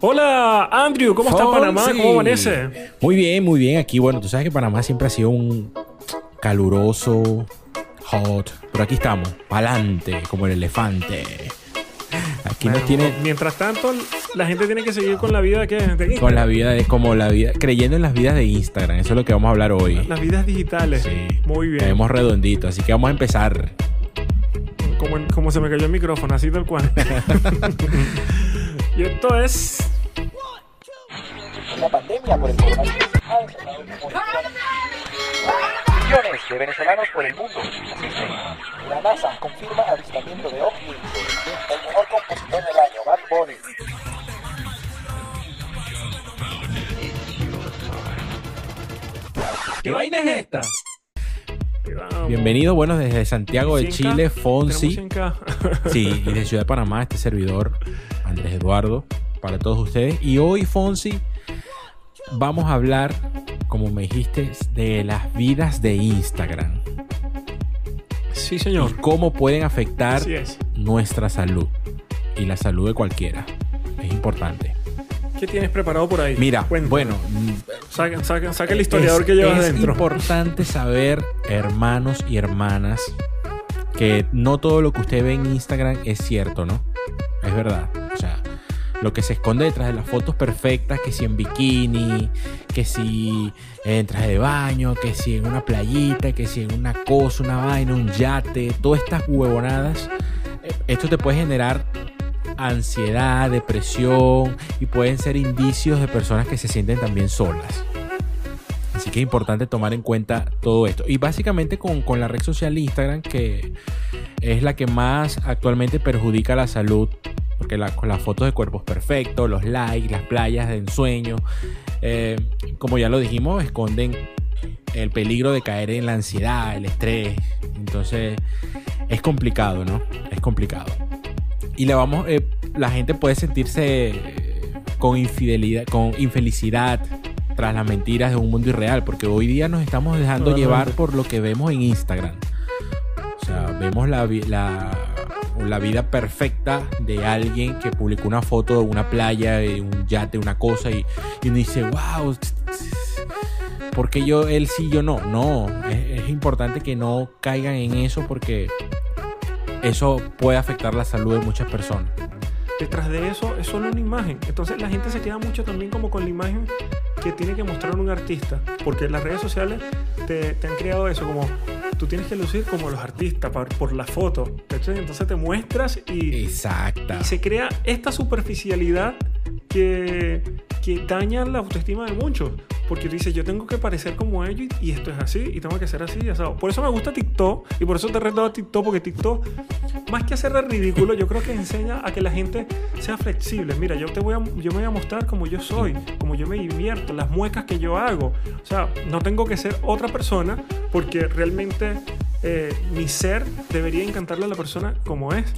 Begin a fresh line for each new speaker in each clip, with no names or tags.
Hola, Andrew, ¿cómo está Panamá? ¿Cómo amanece?
Muy bien, muy bien. Aquí, bueno, tú sabes que Panamá siempre ha sido un caluroso, hot. Pero aquí estamos, pa'lante, como el elefante. Aquí nos tiene.
Mientras tanto, la gente tiene que seguir con la vida que
Con la vida de como la vida, creyendo en las vidas de Instagram. Eso es lo que vamos a hablar hoy.
Las vidas digitales. Sí. Muy bien.
Tenemos redondito, así que vamos a empezar.
Como, como se me cayó el micrófono, así tal cual. y esto es. La pandemia por el coronavirus
Millones de venezolanos por el mundo La NASA confirma avistamiento de ovnis. El mejor compositor del año, Bad Bunny.
¿Qué vaina es esta?
Bienvenido, bueno, desde Santiago de Chile, Fonsi. Sí, y de Ciudad de Panamá, este servidor, Andrés Eduardo, para todos ustedes. Y hoy, Fonsi, vamos a hablar, como me dijiste, de las vidas de Instagram.
Sí, señor.
Y cómo pueden afectar nuestra salud y la salud de cualquiera. Es importante.
¿Qué tienes preparado por ahí?
Mira, bueno,
saca, el historiador que llevas dentro.
Es importante saber, hermanos y hermanas, que no todo lo que usted ve en Instagram es cierto, ¿no? Es verdad. Lo que se esconde detrás de las fotos perfectas, que si en bikini, que si en traje de baño, que si en una playita, que si en una cosa, una vaina, un yate, todas estas huevonadas, eh, esto te puede generar ansiedad, depresión y pueden ser indicios de personas que se sienten también solas. Así que es importante tomar en cuenta todo esto. Y básicamente con, con la red social Instagram, que es la que más actualmente perjudica la salud porque con las fotos de cuerpos perfectos, los likes, las playas de ensueño, eh, como ya lo dijimos, esconden el peligro de caer en la ansiedad, el estrés. Entonces es complicado, ¿no? Es complicado. Y le vamos, eh, la gente puede sentirse con infidelidad, con infelicidad tras las mentiras de un mundo irreal, porque hoy día nos estamos dejando llevar por lo que vemos en Instagram. O sea, vemos la, la la vida perfecta de alguien que publicó una foto de una playa, de un yate, una cosa, y, y uno dice, wow, porque yo, él sí, yo no? No, es, importante que no caigan en eso porque eso puede afectar la salud de muchas personas
detrás de eso es solo una imagen. Entonces la gente se queda mucho también como con la imagen que tiene que mostrar un artista, porque las redes sociales te, te han creado eso, como tú tienes que lucir como los artistas por, la foto. Entonces te muestras y,
Exacto.
y se crea esta superficialidad que, que daña la autoestima de muchos. Porque dices, yo tengo que parecer como ellos y esto es así y tengo que ser así. Por eso me gusta TikTok y por eso te reto a TikTok, porque TikTok, más que hacer ridículo, yo creo que enseña a que la gente sea flexible. Mira, yo te voy a, yo me voy a mostrar como yo soy, como yo me divierto, las muecas que yo hago. O sea, no tengo que ser otra persona porque realmente eh, mi ser debería encantarle a la persona como es.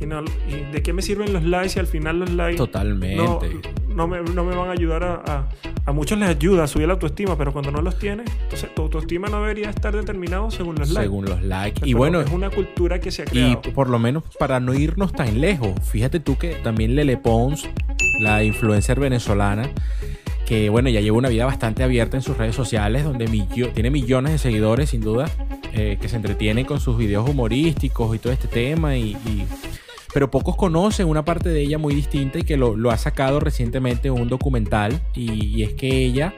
Y, no, y, de qué me sirven los likes y al final los likes
Totalmente.
No, me, no me, van a ayudar a, a, muchos les ayuda a subir la autoestima, pero cuando no los tienes, entonces tu autoestima no debería estar determinado según los likes.
Según los likes. y bueno,
es una cultura que se ha creado.
Y por lo menos para no irnos tan lejos, fíjate tú que también Lele Pons, la influencer venezolana, que bueno, ya lleva una vida bastante abierta en sus redes sociales, donde tiene millones de seguidores sin duda, eh, que se entretienen con sus videos humorísticos y todo este tema y pero pocos conocen una parte de ella muy distinta y que lo, ha sacado recientemente en un documental y, es que ella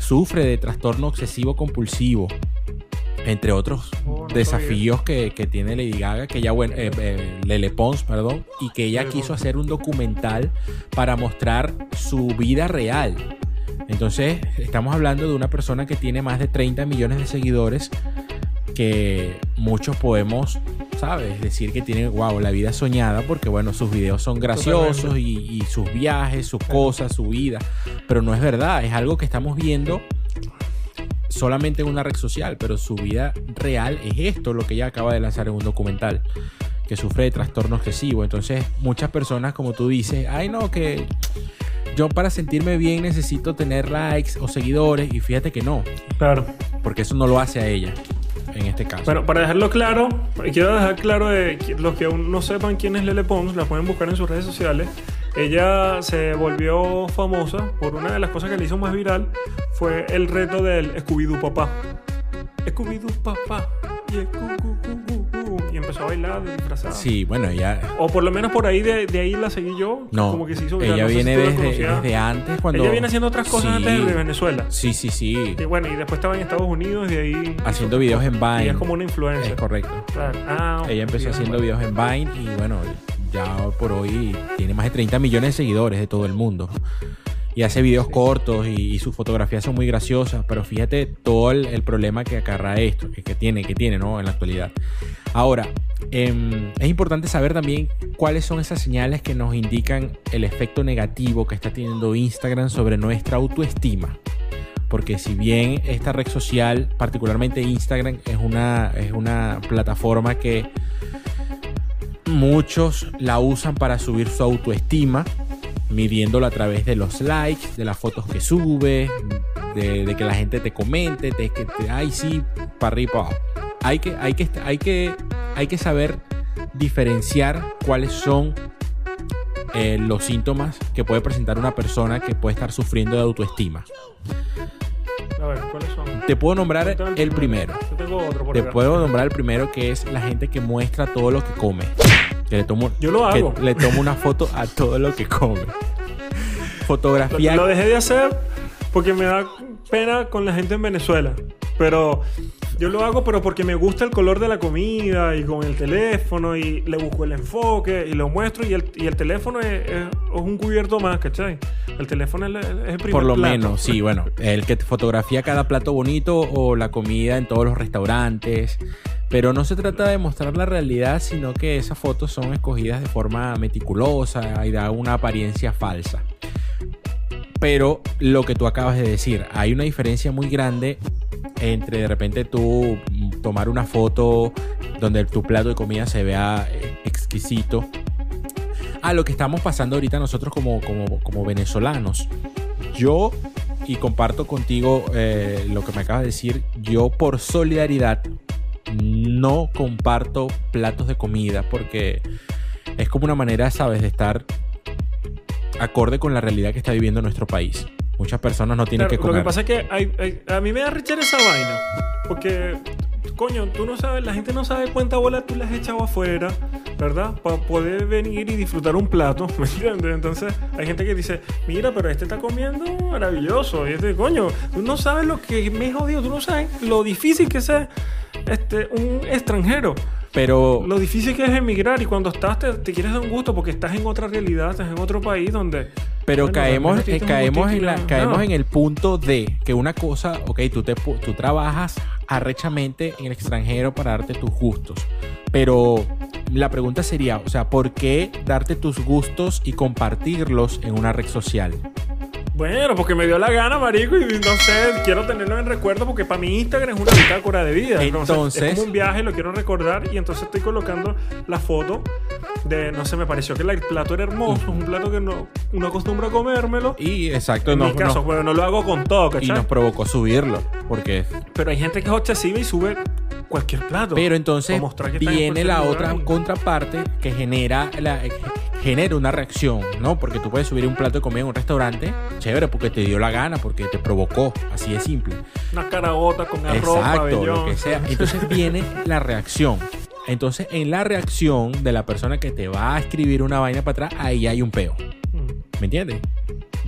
sufre de trastorno obsesivo compulsivo entre otros oh, desafíos que, tiene Lady Gaga, que ella, bueno, eh, eh, Lele Pons, perdón, y que ella quiso hacer un documental para mostrar su vida real. Entonces, estamos hablando de una persona que tiene más de 30 millones de seguidores, que muchos podemos ¿sabes? Decir que tiene, wow, la vida soñada, porque bueno, sus videos son graciosos y, sus viajes, sus cosas, su vida, pero no es verdad, es algo que estamos viendo solamente en una red social, pero su vida real es esto, lo que ella acaba de lanzar en un documental, que sufre de trastorno excesivo. Entonces, muchas personas, como tú dices, ay no, que yo para sentirme bien necesito tener likes o seguidores, y fíjate que no.
Claro.
Porque eso no lo hace a ella en este caso.
Bueno, para dejarlo claro, quiero dejar claro de los que aún no sepan quién es Lele Pons, la pueden buscar en sus redes sociales. ella se volvió famosa por una de las cosas que le hizo más viral fue el reto del Scooby-Doo papá. Scooby-Doo papá. Y, Scoo-Goo-Goo-Goo. y empezó a bailar disfrazada.
Sí, bueno, ella...
O por lo menos por ahí de, de ahí la seguí yo.
No,
como que se hizo viral.
ella
No sé si
viene
la
desde, desde antes cuando...
Ella viene haciendo otras cosas
Sí.
antes de Venezuela.
Sí, sí, sí.
Y bueno, y después estaba en Estados Unidos y de ahí.
Haciendo videos en Vine.
es como una influencer.
Es correcto.
Claro. Ah,
Ella empezó haciendo videos en Vine y bueno, ya por hoy tiene más de 30 millones de seguidores de todo el mundo. Y hace videos cortos y, y sus fotografías son muy graciosas, pero fíjate todo el, el problema que acarra esto, que, que tiene, que tiene, ¿no? En la actualidad. Ahora, em, es importante saber también cuáles son esas señales que nos indican el efecto negativo que está teniendo Instagram sobre nuestra autoestima. Porque si bien esta red social, particularmente Instagram, es una, es una plataforma que muchos la usan para subir su autoestima, midiéndolo a través de los likes, de las fotos que sube, de, que la gente te comente, de que te, ay sí, para arriba, pa' abajo". Hay que, hay que, hay que, hay que saber diferenciar cuáles son eh, los síntomas que puede presentar una persona que puede estar sufriendo de autoestima.
A ver, ¿cuáles son?
Te puedo nombrar el primero.
Yo tengo otro por
Te
acá.
puedo nombrar el primero que es la gente que muestra todo lo que come. Que le tomo,
Yo lo
que
hago.
le tomo una foto a todo lo que come. Fotografía.
Lo, lo dejé de hacer porque me da pena con la gente en Venezuela. Pero yo lo hago, pero porque me gusta el color de la comida y con el teléfono y le busco el enfoque y lo muestro. Y el, y el teléfono es, un cubierto más, ¿cachai? El teléfono es, es el primer
Por lo
plato.
menos, sí, bueno, el que te fotografía cada plato bonito o la comida en todos los restaurantes. Pero no se trata de mostrar la realidad, sino que esas fotos son escogidas de forma meticulosa y da una apariencia falsa. Pero lo que tú acabas de decir, hay una diferencia muy grande entre de repente tú tomar una foto donde tu plato de comida se vea eh, exquisito a lo que estamos pasando ahorita nosotros como, como, como venezolanos. Yo, y comparto contigo eh, lo que me acabas de decir, yo por solidaridad no comparto platos de comida porque es como una manera, sabes, de estar acorde con la realidad que está viviendo nuestro país. Muchas personas no tienen
Claro,
que comer.
Lo que pasa es que hay- hay- a mí me da rechera esa vaina. Porque, coño, tú no sabes, la gente no sabe cuánta bola tú le has echado afuera, ¿verdad? Para poder venir y disfrutar un plato, ¿me entiendes? Entonces, hay gente que dice, mira, pero este está comiendo maravilloso. Y este, coño, tú no sabes lo que me jodido, tú no sabes lo difícil que es este, un extranjero.
Pero
Lo difícil que es emigrar y cuando estás te, te quieres dar un gusto porque estás en otra realidad, estás en otro país donde...
Pero
Bueno,
caemos, eh, caemos, en, la- caemos
no.
en el punto de que una cosa, ok, tú, te, tú trabajas arrechamente en el extranjero para darte tus gustos. Pero la pregunta sería, o sea, ¿por qué darte tus gustos y compartirlos en una red social?
Bueno, porque me dio la gana, marico, y no sé, quiero tenerlo en recuerdo porque para mí Instagram es una bitácora de vida.
Entonces-
es como un viaje, lo quiero recordar y entonces estoy colocando la foto de, no sé, me pareció que el plato era hermoso, es un plato que no, uno acostumbra a comérmelo.
Y exacto,
En
nos-
mi caso, bueno, no lo hago con todo,
y
¿cachai?
nos provocó subirlo. Porque
Pero hay gente que es obsesiva y sube cualquier plato.
Pero entonces viene la otra contraparte que genera, la, eh, genera una reacción, ¿no? Porque tú puedes subir un plato de comida en un restaurante, chévere, porque te dio la gana, porque te provocó, así de simple.
Una caragota con arroz,
Exacto,
pabellón.
lo que sea. Entonces viene la reacción. Entonces, en la reacción de la persona que te va a escribir una vaina para atrás, ahí hay un peo.
Mm.
¿Me entiendes?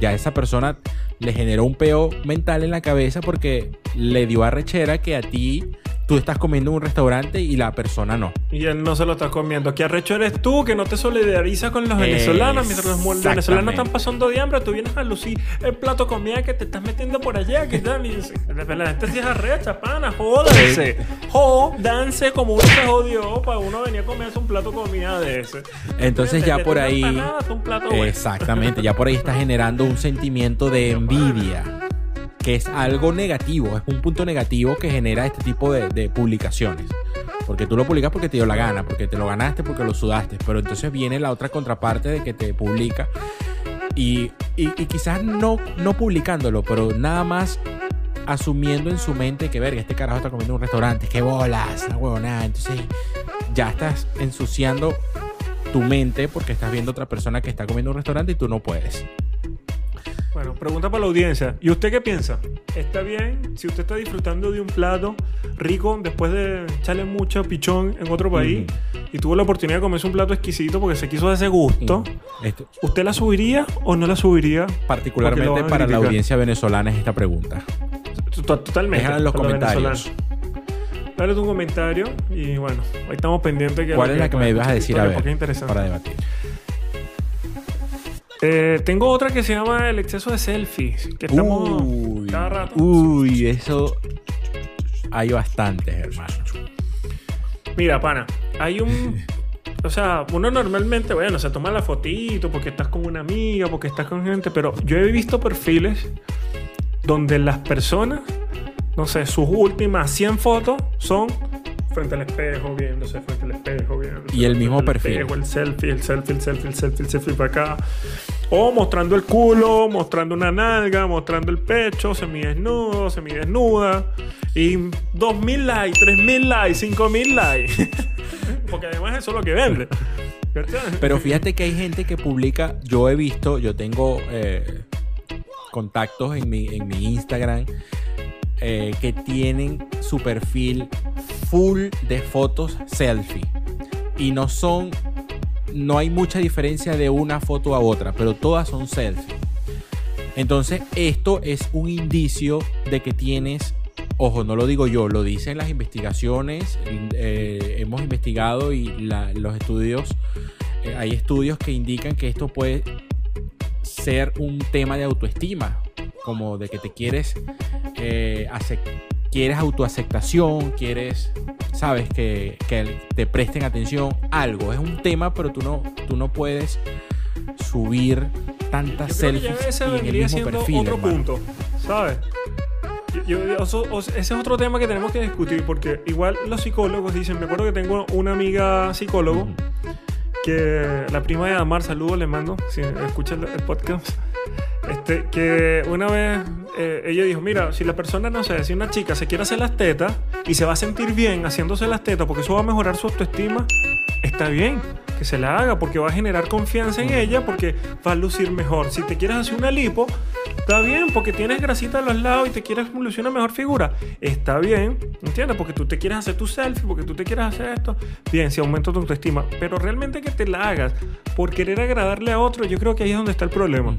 Ya esa persona le generó un peo mental en la cabeza porque le dio arrechera que a ti tú estás comiendo en un restaurante y la persona no.
Y él no se lo está comiendo. ¿Qué arrecho eres tú que no te solidarizas con los venezolanos? Mientras los venezolanos están pasando de hambre, tú vienes a lucir el plato de comida que te estás metiendo por allá. ¿Qué tal? Y la gente sí es arrecha, pana, jódanse. Jódanse como uno se jodió para uno venir a comerse un plato de comida de ese.
Entonces ya por ahí... Exactamente, ya por ahí está generando un sentimiento de envidia, que es algo negativo, es un punto negativo que genera este tipo de, publicaciones. Porque tú lo publicas porque te dio la gana, porque te lo ganaste, porque lo sudaste, pero entonces viene la otra contraparte de que te publica y, y- quizás no, no publicándolo, pero nada más asumiendo en su mente que, verga, este carajo está comiendo en un restaurante, qué bolas, una huevonada. Entonces ya estás ensuciando tu mente porque estás viendo a otra persona que está comiendo en un restaurante y tú no puedes.
Bueno, pregunta para la audiencia. ¿Y usted qué piensa? ¿Está bien si usted está disfrutando de un plato rico después de echarle mucho pichón en otro país y tuvo la oportunidad de comerse un plato exquisito porque se quiso de ese gusto?
Esto-
¿Usted la subiría o no la subiría?
Particularmente para la audiencia venezolana es esta pregunta.
To- Totalmente.
Déjala en los comentarios.
Dale tu comentario y bueno, ahí estamos pendientes.
¿Cuál es la que me ibas a decir a ver para debatir?
Eh, tengo otra que se llama el exceso de selfies. Que estamos
Uy,
cada rato.
uy, eso hay bastantes, hermano.
Mira, pana, hay un. O sea, uno normalmente, bueno, se toma la fotito porque estás con una amiga, porque estás con gente, pero yo he visto perfiles donde las personas, no sé, sus últimas 100 fotos son frente al espejo, viéndose frente al espejo, viéndose.
Y el mismo perfil.
espejo, el selfie, el selfie, el selfie, el selfie, el selfie para acá. O mostrando el culo, mostrando una nalga, mostrando el pecho, semidesnudo, semidesnuda. Y 2.000 likes, 3.000 likes, 5.000 likes. Porque además eso es lo que vende.
Pero fíjate que hay gente que publica, yo he visto, yo tengo eh, contactos en mi, en mi Instagram eh, que tienen su perfil full de fotos selfie. Y no son, no hay mucha diferencia de una foto a otra, pero todas son selfie. Entonces esto es un indicio de que tienes, ojo, no lo digo yo, lo dicen las investigaciones, eh, hemos investigado y los estudios, eh, hay estudios que indican que esto puede ser un tema de autoestima, como de que te quieres, eh, acep- quieres autoaceptación, quieres, sabes, que, que te presten atención, algo, es un tema, pero tú no, tú no puedes subir tantas selfies y en el mismo perfil.
otro
hermano.
punto, ¿sabes? Yo- ese es otro tema que tenemos que discutir porque igual los psicólogos dicen, me acuerdo que tengo una amiga psicólogo que la prima de Amar, saludos le mando, si escucha el, el podcast, este, que una vez eh, ella dijo, mira, si la persona, no sé, si una chica se quiere hacer las tetas y se va a sentir bien haciéndose las tetas porque eso va a mejorar su autoestima, está bien que se la haga porque va a generar confianza en ella porque va a lucir mejor. Si te quieres hacer una lipo, está bien porque tienes grasita a los lados y te quieres lucir una mejor figura, está bien, ¿entiendes? Porque tú te quieres hacer tu selfie, porque tú te quieres hacer esto, bien, si aumenta tu autoestima, pero realmente que te la hagas por querer agradarle a otro, yo creo que ahí es donde está el problema.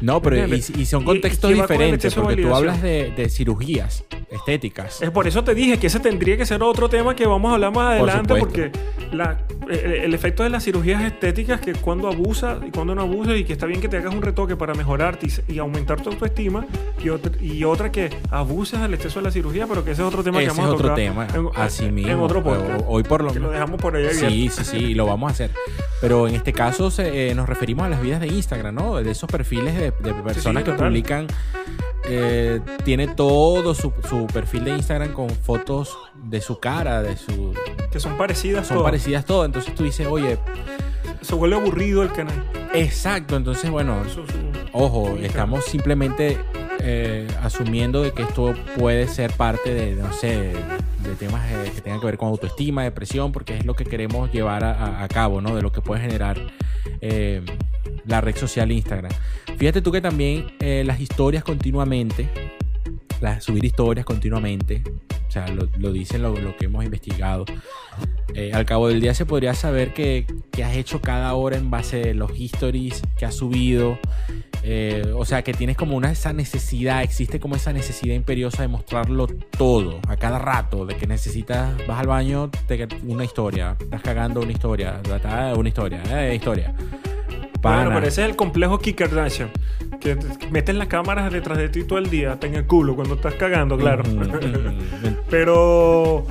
No, pero y, y son
Y-
contextos
y el
diferentes, porque tú hablas de, de cirugías estéticas.
Es por eso te dije que ese tendría que ser otro tema que vamos a hablar más
Por
adelante,
supuesto.
porque la- el, el efecto de las cirugías estéticas, que cuando abusa y cuando no abusa, y que está bien que te hagas un retoque para mejorarte y, y aumentar tu autoestima, y otra, y otra que abuses del exceso de la cirugía, pero que ese es otro tema que
Ese es
vamos a
otro
tocar
tema,
en,
así
en-
mismo.
en otro podcast.
Hoy por lo
que lo dejamos por ahí abierto.
Sí, sí, sí, y lo vamos a hacer. Pero en este caso se- eh, nos referimos a las vidas de Instagram, ¿no? De esos perfiles de, de personas que
total.
publican. eh, tiene todo su, su perfil de Instagram con fotos de su cara, de su.
Que son parecidas
Son parecidas todas. Entonces tú dices, oye,
Se vuelve aburrido el canal.
exacto. Entonces, bueno,
Su- su-
Ojo, estamos simplemente eh, asumiendo de que esto puede ser parte de, no sé, de temas eh, que tengan que ver con autoestima, depresión, porque es lo que queremos llevar a, a- cabo, ¿no? De lo que puede generar eh, la red social Instagram. Fíjate tú que también las historias continuamente, subir historias continuamente, o sea, lo, lo dicen lo, lo que hemos investigado. Eh, al cabo del día se podría saber que has hecho cada hora en base a los histories que has subido. Eh, o sea, que tienes como una esa necesidad, existe como esa necesidad imperiosa de mostrarlo todo, a cada rato, de que necesitas, vas al baño, te, una historia, estás cagando una historia, una historia, eh, historia. Pana.
Bueno, pero ese es el complejo Kim Kardashian. Que te- metes las cámaras detrás de ti todo el día, hasta en el culo, cuando estás cagando, claro.
Ujú, ujú.
pero.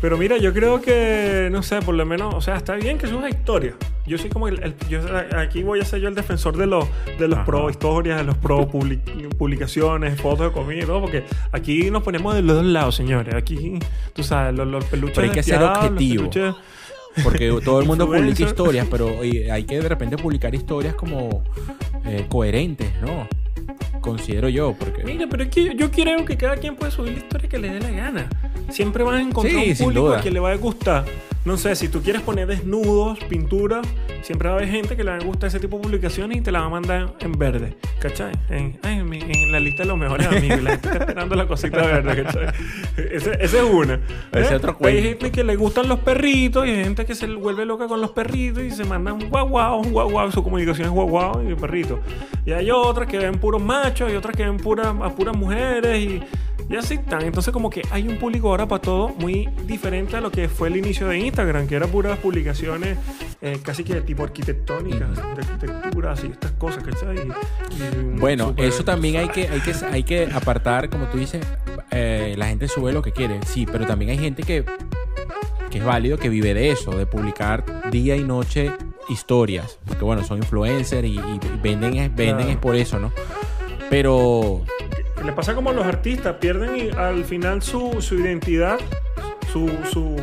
Pero mira, yo creo que, no sé, por lo menos, o sea, está bien que es una historia. Yo soy como el, el- yo, aquí voy a ser yo el defensor de los, de los
Ajá.
pro historias, de los pro public- publicaciones, fotos de comida y todo, porque aquí nos ponemos de los dos lados, señores. Aquí, tú sabes, los, los peluches.
Pero hay que ser
despiadados, los
objetivo.
peluches-
Porque todo el mundo publica historias, pero hay que de repente publicar historias como eh, coherentes, ¿no? Considero yo, porque...
Mira, pero es que yo creo que cada quien puede subir la historia que le dé la gana. Siempre van a encontrar
Sí,
un público quien le va a gustar. No sé, si tú quieres poner desnudos, pintura, siempre va a haber gente que le va a gustar ese tipo de publicaciones y te la va a mandar en verde, ¿cachai? En, la lista de los mejores amigos, la gente está esperando la cosita verde, ¿cachai? Ese- Esa es una.
Ese
¿eh?
otro
Hay
cuento.
gente que le gustan los perritos y hay gente que se vuelve loca con los perritos y se mandan un guau guau, un guau guau, su comunicación es guau guau y perrito. Y hay otras que ven puros machos y otras que ven puras, a puras mujeres y, y así están. Entonces como que hay un público ahora para todo muy diferente a lo que fue el inicio de Instagram, que era puras publicaciones eh, casi que de tipo arquitectónicas, de arquitectura, así, estas cosas, ¿cachai? Y- y
Bueno, eso también hay que, hay que, hay que apartar, como tú dices, eh, la gente sube lo que quiere, sí, pero también hay gente que, que es válido que vive de eso, de publicar día y noche historias, porque bueno, son influencers y, y venden, venden
Claro.
es por eso, ¿no? Pero
Le pasa como a los artistas, pierden y al final su, su identidad, su, su,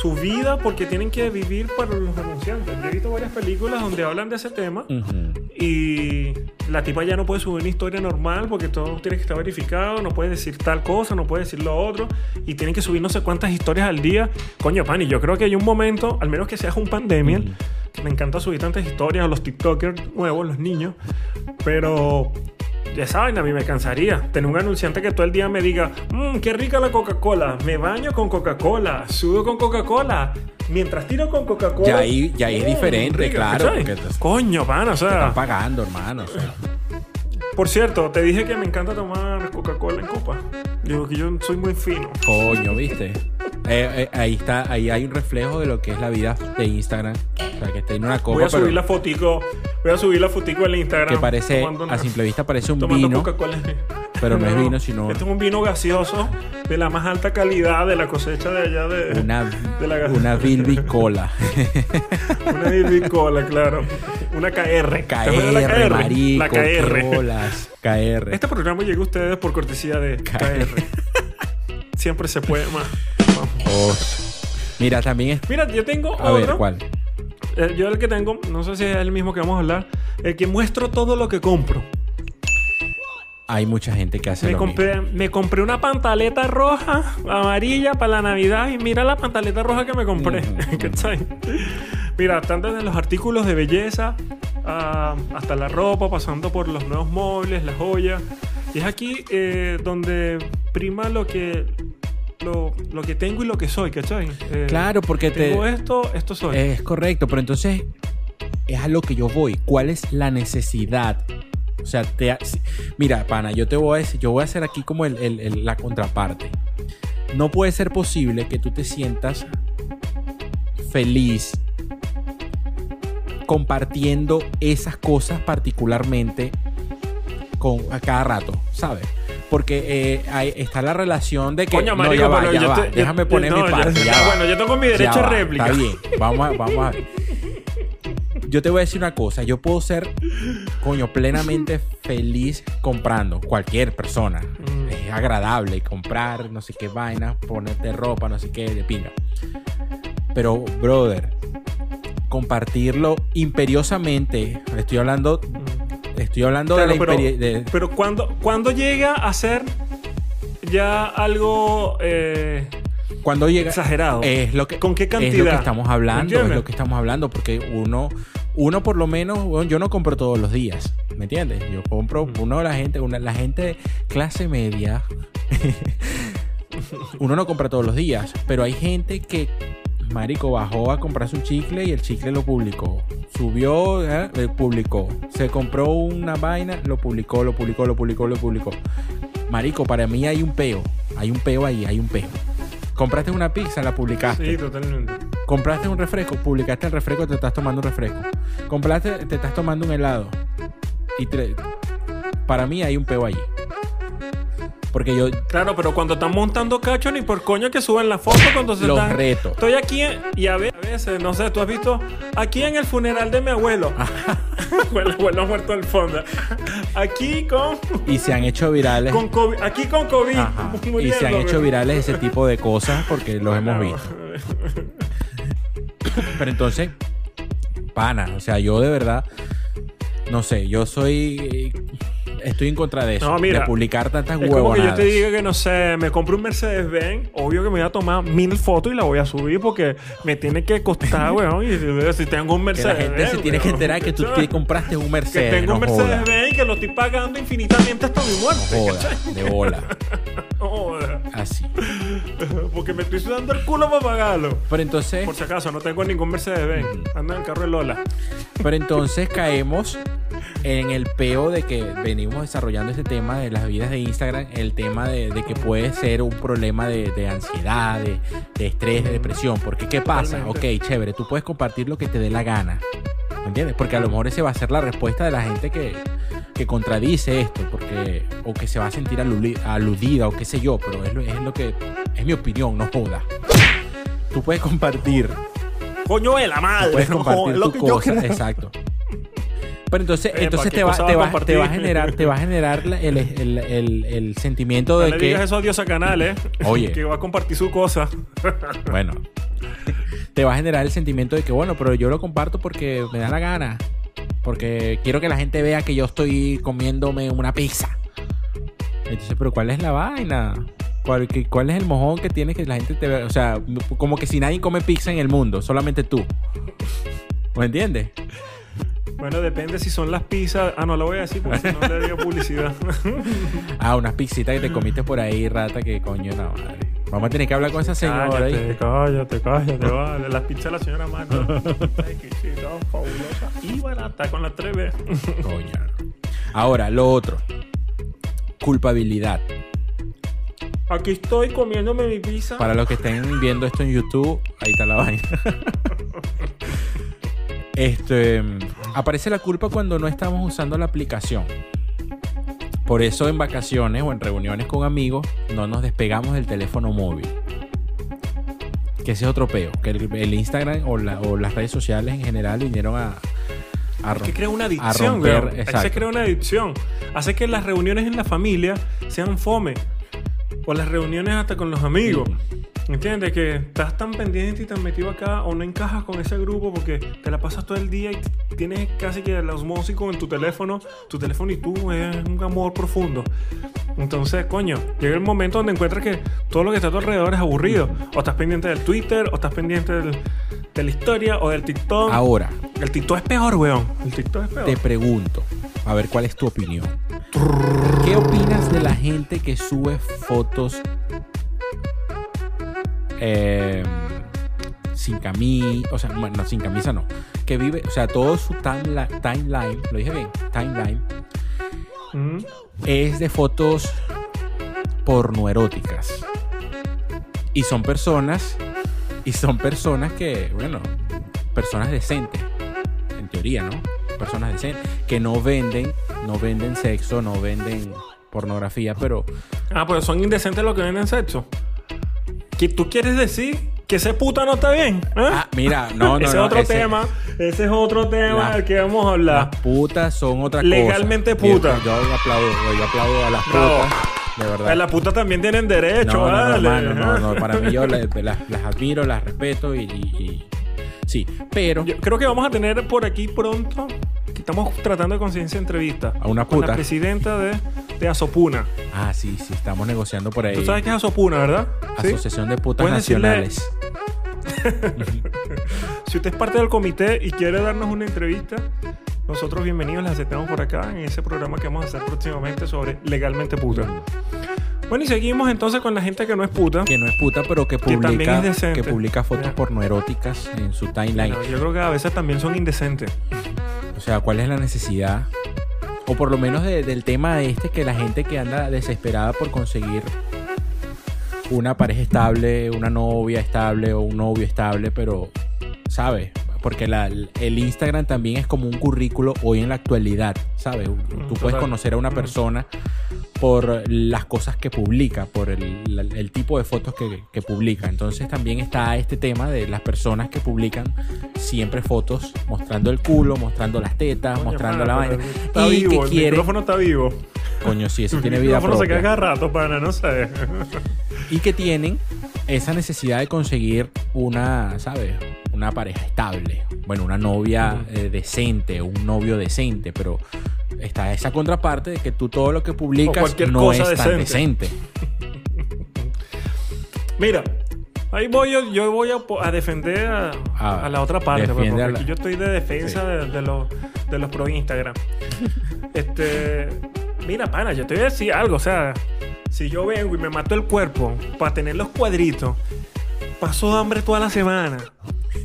su vida, porque tienen que vivir para los anunciantes. Yo he visto varias películas donde hablan de ese tema
ujú,
y la tipa ya no puede subir una historia normal porque todo tiene que estar verificado, no puede decir tal cosa, no puede decir lo otro y tienen que subir no sé cuántas historias al día. Coño, pan, y yo creo que hay un momento, al menos que seas un pandemia, que me encanta subir tantas historias a los TikTokers nuevos, los niños, pero ya saben, a mí me cansaría tener un anunciante que todo el día me diga, mmm, qué rica la Coca-Cola, me baño con Coca-Cola, sudo con Coca-Cola. Mientras tiro con Coca-Cola.
Ya ahí- ya ahí es
mm,
diferente, claro,
¿cachai?
porque te-
Coño, pan, o sea.
están pagando, hermano. o sea.
Por cierto, te dije que me encanta tomar Coca-Cola en copa. Digo que yo soy muy fino.
Coño, ¿viste? Eh, eh, ahí está, ahí hay un reflejo de lo que es la vida de Instagram. O sea, que tiene una copa
Voy a subir la fotico. Voy a subir la fotico al Instagram.
que parece,
tomando
a simple vista parece un vino, pero no es vino, sino
Este es un vino gaseoso de la más alta calidad de la cosecha de allá de
una,
de la-
una Bilby Cola.
una Bilby Cola, claro. Una KR. ¿Te acuerdas de
KR, marico,
La KR.
bolas. KR.
Este programa llega a ustedes por cortesía de KR. Siempre se puede más.
Oh. Mira, también es...
Mira, yo tengo
A
otro.
ver, ¿cuál?
Eh, yo el que tengo, no sé si es el mismo que vamos a hablar, el que muestro todo lo que compro.
Hay mucha gente que hace
Me
lo
compré, me compré una pantaleta roja, amarilla para la Navidad y mira la pantaleta roja que me compré. ¿Cachai? Mira, tanto desde los artículos de belleza ah, hasta la ropa, pasando por los nuevos muebles, las joyas. Y es aquí eh, donde prima lo que, lo, lo que tengo y lo que soy, ¿cachai? Eh,
Claro, porque te...
Tengo esto, esto soy.
Es correcto, pero entonces es a lo que yo voy. ¿Cuál es la necesidad? O sea, te, mira, pana, yo te voy a decir, yo voy a hacer aquí como el- el- el- la contraparte. No puede ser posible que tú te sientas feliz compartiendo esas cosas particularmente con a cada rato, ¿sabes? Porque eh, está la relación de que
Coño,
no,
marico,
ya va,
pero
ya
yo
va,
te- yo-
déjame
yo-
poner
no,
mi
ya-
parte.
ya,
ya va.
bueno, yo tengo mi
Ya
derecho a
va,
réplica.
Está bien, vamos a, vamos a ver. Yo te voy a decir una cosa, yo puedo ser, coño, plenamente feliz comprando, cualquier persona.
Mm.
Es agradable comprar, no sé qué vaina, ponerte ropa, no sé qué, de pinga. Pero, brother, compartirlo imperiosamente, estoy hablando, estoy hablando
Claro,
de la
pero,
de-
pero cuando, cuando llega a ser ya algo eh,
cuando llega
exagerado.
Es lo que,
¿Con qué
Es lo
cantidad?
que estamos hablando, es lo que estamos hablando, porque uno, uno por lo menos, bueno, yo no compro todos los días, ¿me entiendes? Yo compro,
Mm.
uno de la gente, una, la gente de clase media, uno no compra todos los días, pero hay gente que, marico, bajó a comprarse un chicle y el chicle lo publicó. Subió, ¿eh? Publicó. Se compró una vaina, lo publicó, lo publicó, lo publicó, lo publicó. Marico, para mí hay un peo. Hay un peo ahí, hay un peo. Compraste una pizza, la publicaste.
Sí, totalmente.
Compraste un refresco, publicaste el refresco, te estás tomando un refresco. Compraste, te estás tomando un helado. Y te- para mí hay un peo allí. Porque yo
Claro, pero cuando están montando cacho, ni por coño que suben la foto cuando se
los
están...
reto.
Estoy aquí en- y a ve- a veces, no sé, tú has visto aquí en el funeral de mi abuelo. el abuelo muerto al fondo. Aquí con,
Y se han hecho virales.
con COVID. Aquí con COVID.
Ajá. Y se han hecho virales ese tipo de cosas porque los hemos visto. Pero entonces, pana, o sea, yo de verdad, no sé, yo soy, estoy en contra de eso.
No, mira,
de publicar tantas
Es como que yo te diga que no sé, me compro un Mercedes Benz, obvio que me voy a tomar mil fotos y la voy a subir porque me tiene que costar, weón. Y si tengo un
Que
Mercedes
la gente
Benz,
se tiene que enterar que tú compraste un
Que
Mercedes.
tengo un
no
Mercedes. Benz y que lo estoy pagando infinitamente hasta mi muerte.
No joda, de bola.
Joda.
Así.
Porque me estoy sudando el culo para pagarlo.
Pero entonces,
Por si acaso, no tengo ningún Mercedes Benz. Ando en el carro de Lola.
pero entonces caemos en el peo de que venimos desarrollando este tema de las vidas de Instagram, el tema de, de que puede ser un problema de, de ansiedad, de, de estrés, de depresión. Porque ¿qué pasa?
Totalmente.
Ok, chévere, tú puedes compartir lo que te dé la gana. ¿Me entiendes? Porque a lo mejor ese va a ser la respuesta de la gente que, que contradice esto, porque o que se va a sentir aludida o qué sé yo, pero es lo, es lo que es mi opinión, no joda. Tú puedes compartir
Coño de la madre.
puedes
no,
compartir
lo
tu
que yo
cosa,
creo.
exacto. Pero entonces,
Epa,
entonces
¿qué
te va, te,
a
va, te va a
compartir?
generar, te va a generar la- el, el, el, el sentimiento
No
de
le digas
que,
eso a Diosa Canal, ¿eh?
Oye.
Que va a compartir su cosa.
bueno, te va a generar el sentimiento de que, bueno, pero yo lo comparto porque me da la gana, porque quiero que la gente vea que yo estoy comiéndome una pizza. Entonces, pero ¿cuál es la vaina? ¿Cuál, cuál es el mojón que tiene que la gente te vea? O sea, como que si nadie come pizza en el mundo, solamente tú. ¿Me entiendes?
Bueno, depende si son las pizzas. Ah, no lo voy a decir porque si no le digo publicidad.
Ah, unas pizzitas que te comiste por ahí, rata, que coño la madre. Vamos a tener que hablar con esa señora.
cállate,
¿viste?
cállate, cállate, vale. Las pizzas de la señora Marta. Exquisita, fabulosa y barata con las tres B.
Coño. Ahora, lo otro. Culpabilidad.
Aquí estoy comiéndome mi pizza.
Para los que estén viendo esto en YouTube, ahí está la vaina. Este, aparece la culpa cuando no estamos usando la aplicación. Por eso en vacaciones o en reuniones con amigos no nos despegamos del teléfono móvil. Que ese es otro peo. Que el, el Instagram o, la- o las redes sociales en general vinieron a, a
que crea una adicción,
romper.
Ahí se crea una adicción. Hace que las reuniones en la familia sean fome. O las reuniones hasta con los amigos. ¿Entiendes? Que estás tan pendiente y tan metido acá o no encajas con ese grupo porque te la pasas todo el día y tienes casi que la osmosis con tu teléfono. Tu teléfono y tú es un amor profundo. Entonces, coño, llega el momento donde encuentras que todo lo que está a tu alrededor es aburrido. O estás pendiente del Twitter, o estás pendiente del- de la historia, o del TikTok.
Ahora,
El TikTok es peor, weón. El TikTok es peor.
te pregunto, a ver cuál es tu opinión. ¿Qué opinas de la gente que sube fotos eh, sin camisa? O sea, bueno, no, sin camisa no. Que vive, o sea, todo su timeli- timeline, lo dije bien, timeline,
Mm.
es de fotos pornoeróticas. Y son personas, y son personas que, bueno, personas decentes, en teoría, ¿no? Personas decentes, que no venden, no venden sexo, no venden pornografía, pero
Ah, pero son indecentes los que venden sexo. ¿Que ¿Tú quieres decir que ese puta no está bien? ¿eh?
Ah, mira, no, no,
ese
no,
es otro
ese-
tema. Ese es otro tema del que vamos a hablar.
las putas son otra
Legalmente
cosa.
puta.
Yo, yo aplaudo, yo aplaudo a las
Bravo.
putas, de verdad.
Las putas también tienen derecho,
no, no, no,
vale.
no, no, para mí yo la- las, las admiro, las respeto y, y- y- sí, pero
Yo creo que vamos a tener por aquí pronto. que Estamos tratando de conciencia entrevista.
A una
Con
puta.
la presidenta de, de Asopuna.
ah, sí, sí, estamos negociando por ahí.
Tú sabes qué es Asopuna, ¿verdad? ¿Sí?
Asociación de Putas
decirle-
Nacionales.
Si usted es parte del comité y quiere darnos una entrevista, nosotros bienvenidos las aceptamos por acá en ese programa que vamos a hacer próximamente sobre legalmente puta. Bueno, y seguimos entonces con la gente que no es puta.
Que no es puta, pero que publica,
decente.
que publica fotos
Ya.
pornoeróticas en su timeline.
Yo creo que a veces también son indecentes.
O sea, ¿cuál es la necesidad? O por lo menos de- del tema este que la gente que anda desesperada por conseguir una pareja estable, una novia estable o un novio estable, pero, ¿sabes? Porque la- el Instagram también es como un currículo hoy en la actualidad, ¿sabes? Tú puedes conocer a una persona por las cosas que publica, por el, el tipo de fotos que, que publica. Entonces también está este tema de las personas que publican siempre fotos mostrando el culo, mostrando las tetas,
Coño,
mostrando
pana,
la vaina.
Está
y
vivo,
que
el
quieren,
micrófono está vivo.
coño, sí, eso
El
tiene vida
micrófono se cada rato, pana, no sé.
Y que tienen esa necesidad de conseguir una, ¿sabes? Una pareja estable. Bueno, una novia eh, decente, un novio decente, pero está esa contraparte de que tú todo lo que publicas no es tan
decente.
decente.
Mira, ahí voy yo, yo voy a, defender a,
Ah,
a la otra parte, pues, porque
a la-
aquí yo estoy de defensa de, de los, de los pro Instagram. este, mira, pana, yo te voy a decir algo, o sea, si yo vengo y me mato el cuerpo para tener los cuadritos, paso hambre toda la semana.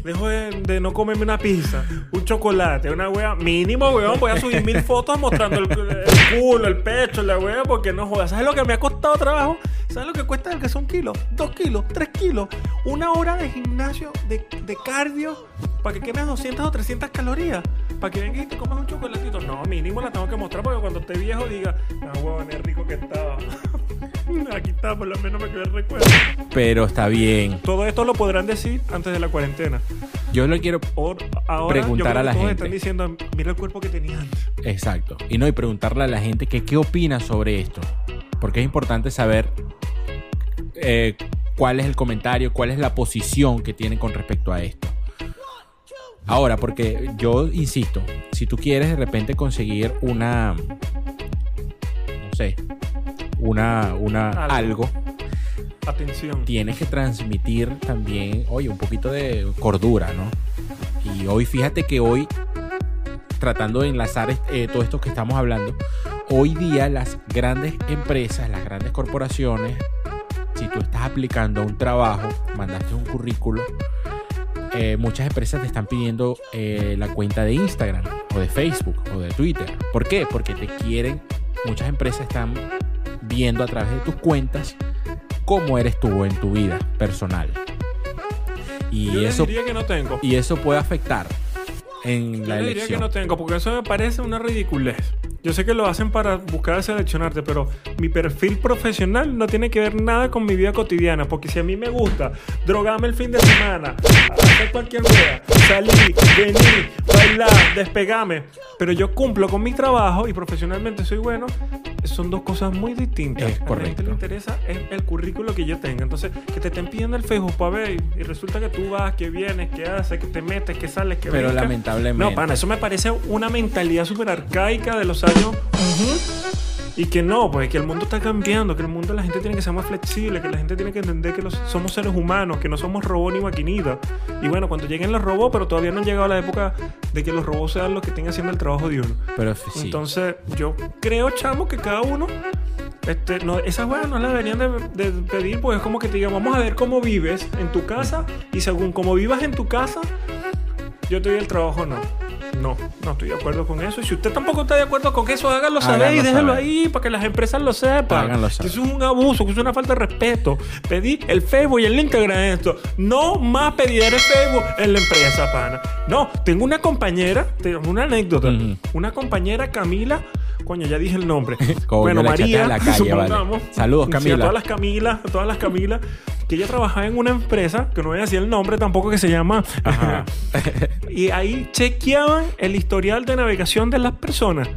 Dejo de, de no comerme una pizza, un chocolate, una wea. Mínimo, weón, voy a subir mil fotos mostrando el, el culo, el pecho, la wea, porque no jodas. ¿Sabes lo que me ha costado trabajo? ¿Sabes lo que cuesta el que son kilos? Dos kilos, tres kilos. Una hora de gimnasio, de, de cardio, para que quemes 200 o 300 calorías. Para que vengas y te comas un chocolatito. No, mínimo la tengo que mostrar porque cuando esté viejo diga, ah, huevón, es rico que estaba. Aquí está, por lo menos me quedó el recuerdo.
Pero está bien.
Todo esto lo podrán decir antes de la cuarentena.
Yo lo quiero
Or- ahora
Preguntar
yo creo
a la
todos
gente.
están diciendo, mira el cuerpo que tenía antes.
Exacto. Y no, y preguntarle a la gente que qué opina sobre esto. Porque es importante saber eh, cuál es el comentario, cuál es la posición que tienen con respecto a esto. Ahora, porque yo insisto, si tú quieres de repente conseguir una, no sé, una, una
Algo.
algo,
Atención.
tienes que transmitir también, oye, un poquito de cordura, ¿no? Y hoy, fíjate que hoy, tratando de enlazar eh, todo esto que estamos hablando, hoy día las grandes empresas, las grandes corporaciones, si tú estás aplicando a un trabajo, mandaste un currículo, eh, muchas empresas te están pidiendo eh, la cuenta de Instagram o de Facebook o de Twitter. ¿Por qué? Porque te quieren, muchas empresas están viendo a través de tus cuentas cómo eres tú en tu vida personal. Y
Yo
eso,
diría que no tengo.
y eso puede afectar en
Yo
la
le diría que
elección.
no tengo, porque eso me parece una ridiculez. Yo sé que lo hacen para buscar seleccionarte, pero mi perfil profesional no tiene que ver nada con mi vida cotidiana. Porque si a mí me gusta drogarme el fin de semana, hacer cualquier cosa, salir, venir, bailar, despegarme, pero yo cumplo con mi trabajo y profesionalmente soy bueno, son dos cosas muy distintas.
Es
A la gente
correcto.
le interesa es el currículo que yo tenga. Entonces, que te estén pidiendo el Facebook para ver y- resulta que tú vas, que vienes, que haces, que te metes, que sales, que
Pero
brincas.
lamentablemente.
No, pana, eso me parece una mentalidad súper arcaica de los años. ujú, Y que no, pues que el mundo está cambiando, que el mundo la gente tiene que ser más flexible, que la gente tiene que entender que los- somos seres humanos, que no somos robots ni maquinitas. Y bueno, cuando lleguen los robots, pero todavía no han llegado la época de que los robots sean los que estén haciendo el trabajo de uno.
Pero sí.
Entonces, yo creo, chamo, que cada uno. Este, no, esas weas no las deberían de, de pedir, pues es como que te digan, vamos a ver cómo vives en tu casa y según cómo vivas en tu casa, yo te doy el trabajo no. No, no estoy de acuerdo con eso. Y si usted tampoco está de acuerdo con eso, hágalo saber
Háganlo
y déjelo
saber.
ahí para que las empresas lo sepan.
Háganlo
Que
saber.
eso es un abuso, que eso es una falta de respeto. Pedí el Facebook y el Instagram esto. No más pedir el Facebook en la empresa, pana. No, tengo una compañera, tengo una anécdota. Una compañera, Camila. Coño, ya dije el nombre. Bueno, María,
la calle, vale.
supongamos.
Saludos,
Sí,
Camila.
a todas las Camilas, a todas las Camilas. Que ella trabajaba en una empresa, que no voy a decir el nombre tampoco, que se llama.
Ajá.
y ahí chequeaban el historial de navegación de las personas.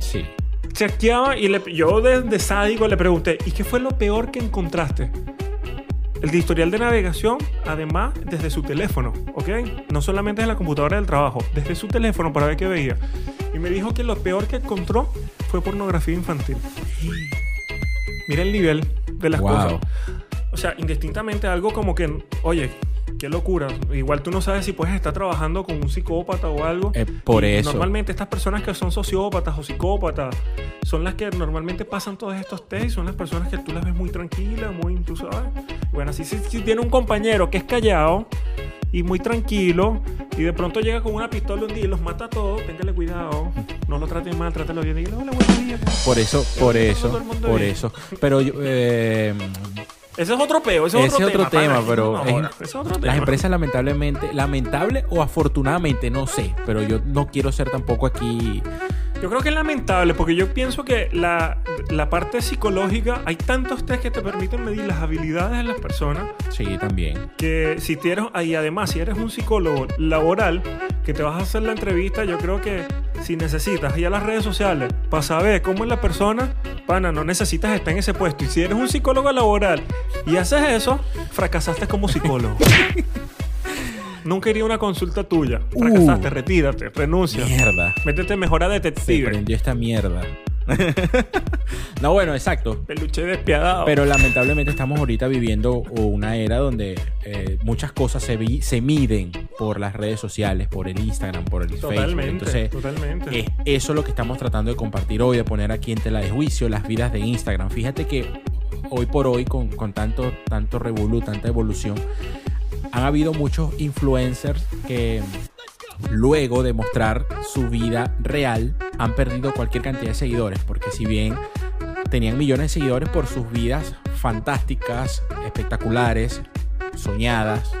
Sí.
Chequeaban y le- yo desde sádico le pregunté, ¿y qué fue lo peor que encontraste? El historial de navegación, además, desde su teléfono, ¿ok? No solamente desde la computadora del trabajo, desde su teléfono para ver qué veía. Y me dijo que lo peor que encontró fue pornografía infantil. Mira el nivel de las
Wow.
cosas. O sea, indistintamente algo como que, oye, qué locura. Igual tú no sabes si puedes estar trabajando con un psicópata o algo.
Eh, por
Y
eso.
Normalmente estas personas que son sociópatas o psicópatas son las que normalmente pasan todos estos test son las personas que tú las ves muy tranquilas, muy, tú sabes. Bueno, así si, si tiene un compañero que es callado y muy tranquilo y de pronto llega con una pistola un día y los mata a todos, téngale cuidado. No lo traten mal, trátelo bien. Dígale, hola, buenos días.
Por eso, por eso, por
bien.
eso. Pero yo, eh,
Ese es otro peo, ese es
ese
otro,
tema, pero es-
ese es otro tema.
las empresas lamentablemente, lamentable o afortunadamente, no sé, pero yo no quiero ser tampoco aquí.
Yo creo que es lamentable porque yo pienso que la, la parte psicológica, hay tantos test que te permiten medir las habilidades de las personas
Sí, también.
que si tienes, y además si eres un psicólogo laboral que te vas a hacer la entrevista, yo creo que si necesitas ir a las redes sociales para saber cómo es la persona, pana, no necesitas estar en ese puesto. Y si eres un psicólogo laboral y haces eso, fracasaste como psicólogo. Nunca iría a una consulta tuya. Fracasaste,
Uh.
retírate, renuncia.
Mierda.
Métete mejor a
Se
detective.
prendió esta mierda. no, bueno, exacto.
Peluche despiadado.
Pero lamentablemente estamos ahorita viviendo una era donde eh, muchas cosas se, vi- se miden por las redes sociales, por el Instagram, por el Facebook.
totalmente,
Entonces,
totalmente.
es eso lo que estamos tratando de compartir hoy, de poner aquí en tela de juicio las vidas de Instagram. Fíjate que hoy por hoy, con, con tanto, tanto revolú, tanta evolución, han habido muchos influencers que luego de mostrar su vida real han perdido cualquier cantidad de seguidores, porque si bien tenían millones de seguidores por sus vidas fantásticas, espectaculares, soñadas,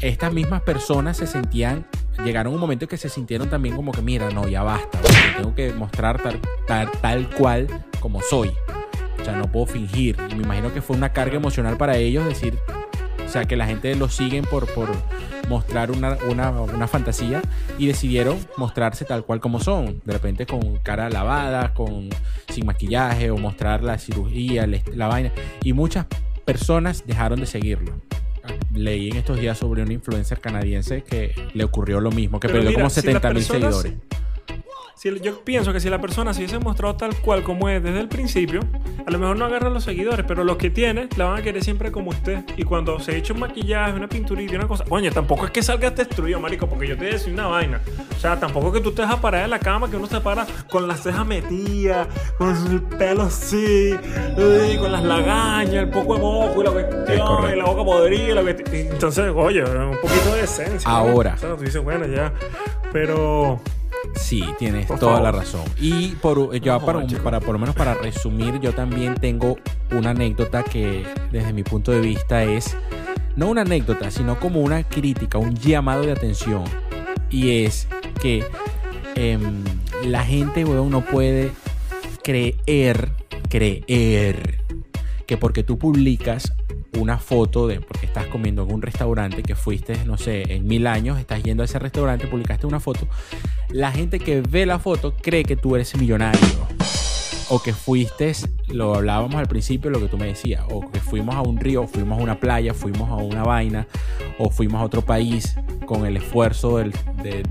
estas mismas personas se sentían, llegaron a un momento en que se sintieron también como que, mira, no, ya basta, tengo que mostrar tal, tal, tal cual como soy. O sea, no puedo fingir. Y me imagino que fue una carga emocional para ellos decir, sea, que la gente los siguen por, por mostrar una, una, una fantasía y decidieron mostrarse tal cual como son. De repente con cara lavada, con, sin maquillaje o mostrar la cirugía, la vaina. Y muchas personas dejaron de seguirlo. Leí en estos días sobre un influencer canadiense que le ocurrió lo mismo, que
Pero
perdió
mira,
como
si las
70 mil
personas-
seguidores.
Si yo pienso que si la persona se hubiese mostrado tal cual como es desde el principio, a lo mejor no agarra los seguidores, pero los que tiene la van a querer siempre como usted. Y cuando se echa un maquillaje, una pinturita y una cosa, coño, tampoco es que salgas destruido, marico, porque yo te voy a decir una vaina. O sea, tampoco es que tú te vas a parar en la cama, que uno se para con las cejas metidas, con el pelo así, con las lagañas, el poco de moco y la
Es
cuestión, y la boca podrida. la cuestión. Entonces, oye, un poquito de esencia. ¿no?
Ahora.
O sea, tú dices, bueno, ya. Pero.
Sí, tienes
Por
toda
favor.
la razón. Y por, yo
No,
para, un- para por lo menos para resumir, yo también tengo una anécdota que desde mi punto de vista es no una anécdota, sino como una crítica, un llamado de atención. Y es que em, la gente, weón, no puede creer, creer que porque tú publicas una foto de porque estás comiendo en un restaurante que fuiste, no sé, en mil años, estás yendo a ese restaurante, publicaste una foto, la gente que ve la foto cree que tú eres millonario. O que fuiste, lo hablábamos al principio, lo que tú me decías, o que fuimos a un río, fuimos a una playa, fuimos a una vaina, o fuimos a otro país con el esfuerzo del, de...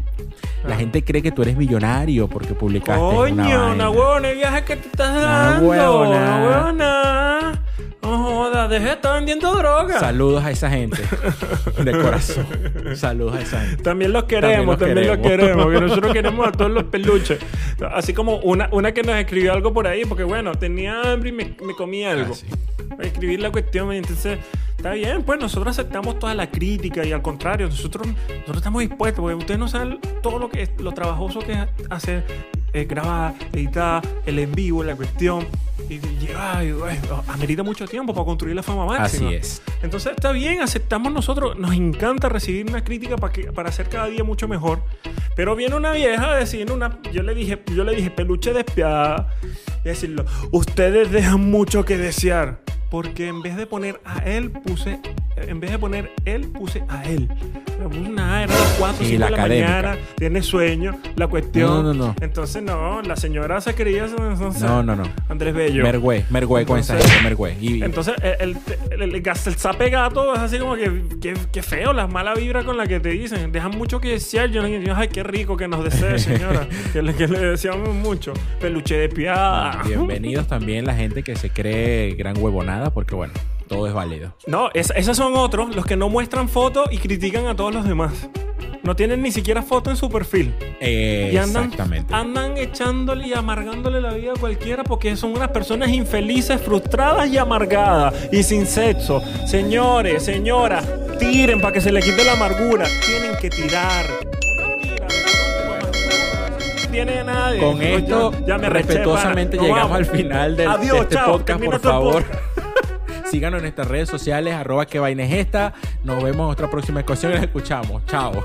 La
Ah.
gente cree que tú eres millonario porque publicaste una
Coño,
vaina.
una huevona de viaje que te estás
Una
dando.
huevona.
Una huevona. No jodas, deja de estar vendiendo droga.
Saludos a esa gente. De corazón. Saludos a esa gente.
También los queremos, también los
También los
queremos.
queremos.
que nosotros queremos a todos los peluches. Así como una, una que nos escribió algo por ahí, porque bueno, tenía hambre y me, me comí algo.
Ah, sí.
Para escribir la cuestión, entonces está bien, pues nosotros aceptamos toda la crítica y al contrario, nosotros, nosotros estamos dispuestos, porque ustedes no saben todo lo que es, lo trabajoso que es hacer, eh, grabar, editar, el en vivo, la cuestión. Y lleva, amerita mucho tiempo para construir la fama máxima.
Así es.
Entonces está bien, aceptamos nosotros, nos encanta recibir una crítica para, que, para hacer cada día mucho mejor. Pero viene una vieja a decir, una, yo le dije, yo le dije peluche despiadada y decirlo, ustedes dejan mucho que desear. Porque en vez de poner a él, puse, en vez de poner él, puse a él. Le puse Una A, era las 4
Sí,
5
la
de la
académica.
mañana, tiene sueño, la cuestión.
No, no, no.
Entonces, no, la señora se creía, no, sé,
No, no, no.
Andrés Bello.
Mergüe, mergüe con esa
Entonces-
mergüe. Y,
Entonces, el, el, el, el, zape gato es así como que, que, que feo, las malas vibras con las que te dicen. Dejan mucho que desear. Yo, yo ay, qué rico que nos desee, señora. que, le, que le deseamos mucho. Peluche de piada.
Bienvenidos también la gente que se cree gran huevonada, porque bueno, todo es válido.
No, es- esos son otros, los que no muestran fotos y critican a todos los demás. No tienen ni siquiera foto en su perfil. Y andan,
Exactamente.
andan echándole y amargándole la vida a cualquiera porque son unas personas infelices, frustradas y amargadas y sin sexo. Señores, señoras, tiren para que se le quite la amargura. Tienen que tirar. No tiene nadie.
Con esto,
ya me reché,
respetuosamente.
Nos
llegamos
vamos.
al final del,
Adiós,
de este
chao,
podcast, por
el
favor.
podcast.
Síganos en nuestras redes sociales, arroba que vaina es. Nos vemos en otra próxima ocasión y nos escuchamos. Chao.